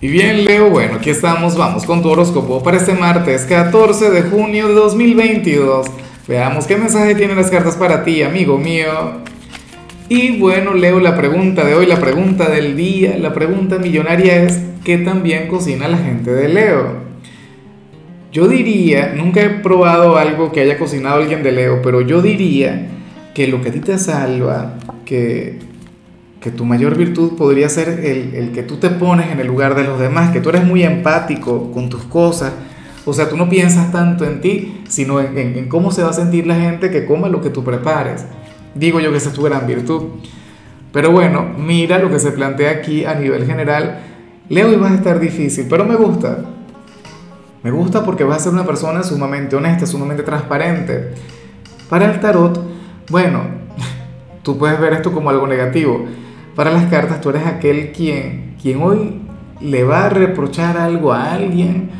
Y bien, Leo, bueno, aquí estamos, vamos con tu horóscopo para este martes 14 de junio de 2022. Veamos qué mensaje tienen las cartas para ti, amigo mío. Y bueno, Leo, la pregunta de hoy, la pregunta del día, la pregunta millonaria es, ¿qué también cocina la gente de Leo? Yo diría, nunca he probado algo que haya cocinado alguien de Leo, pero yo diría que lo que a ti te salva, que que tu mayor virtud podría ser el, que tú te pones en el lugar de los demás, que tú eres muy empático con tus cosas. O sea, tú no piensas tanto en ti, sino en, cómo se va a sentir la gente que coma lo que tú prepares. Digo yo que esa es tu gran virtud. Pero bueno, mira lo que se plantea aquí a nivel general. Leo, y va a estar difícil, pero me gusta. Me gusta porque vas a ser una persona sumamente honesta, sumamente transparente. Para el tarot, bueno, tú puedes ver esto como algo negativo para las cartas, tú eres aquel quien, quien hoy le va a reprochar algo a alguien,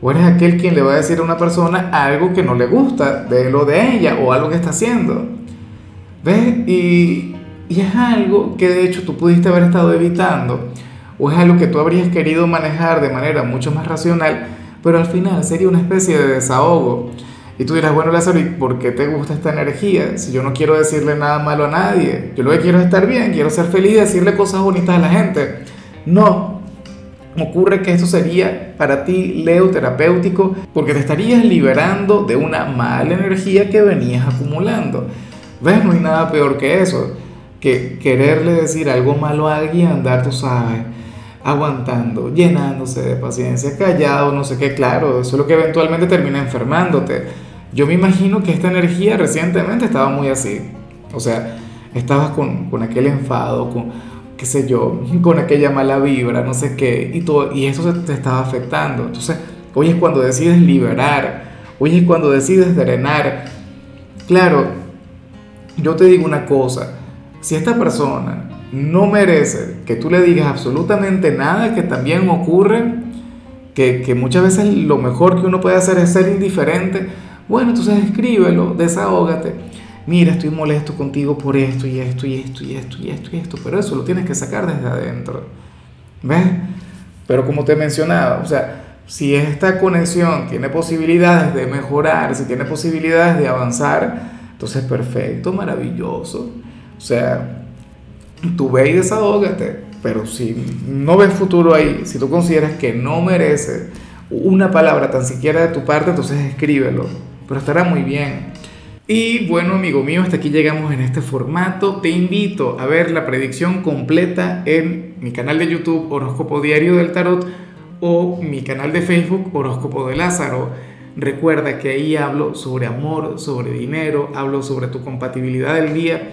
o eres aquel quien le va a decir a una persona algo que no le gusta de lo de ella o algo que está haciendo. ¿Ves? Y, y es algo que de hecho tú pudiste haber estado evitando, o es algo que tú habrías querido manejar de manera mucho más racional, pero al final sería una especie de desahogo. Y tú dirás, bueno, Lázaro, ¿y por qué te gusta esta energía? Si yo no quiero decirle nada malo a nadie, yo lo que quiero es estar bien, quiero ser feliz, decirle cosas bonitas a la gente. No, ocurre que esto sería para ti leo terapéutico porque te estarías liberando de una mala energía que venías acumulando. ¿Ves? No hay nada peor que eso, que quererle decir algo malo a alguien, andar, tú sabes, aguantando, llenándose de paciencia, callado, no sé qué, claro, eso es lo que eventualmente termina enfermándote yo me imagino que esta energía recientemente estaba muy así. O sea, estabas con, con aquel enfado, con, qué sé yo, con aquella mala vibra, no sé qué, y, todo, y eso te estaba afectando. Entonces, hoy es cuando decides liberar, hoy es cuando decides drenar. Claro, yo te digo una cosa, si esta persona no merece que tú le digas absolutamente nada que también ocurre, que, que muchas veces lo mejor que uno puede hacer es ser indiferente, bueno, entonces escríbelo, desahógate. Mira, estoy molesto contigo por esto y esto y esto y esto y esto y esto, pero eso lo tienes que sacar desde adentro. ¿Ves? Pero como te mencionaba, o sea, si esta conexión tiene posibilidades de mejorar, si tiene posibilidades de avanzar, entonces perfecto, maravilloso. O sea, tú ve y desahógate, pero si no ves futuro ahí, si tú consideras que no merece una palabra tan siquiera de tu parte, entonces escríbelo pero estará muy bien. Y bueno, amigo mío, hasta aquí llegamos en este formato. Te invito a ver la predicción completa en mi canal de YouTube Horóscopo Diario del Tarot o mi canal de Facebook Horóscopo de Lázaro. Recuerda que ahí hablo sobre amor, sobre dinero, hablo sobre tu compatibilidad del día.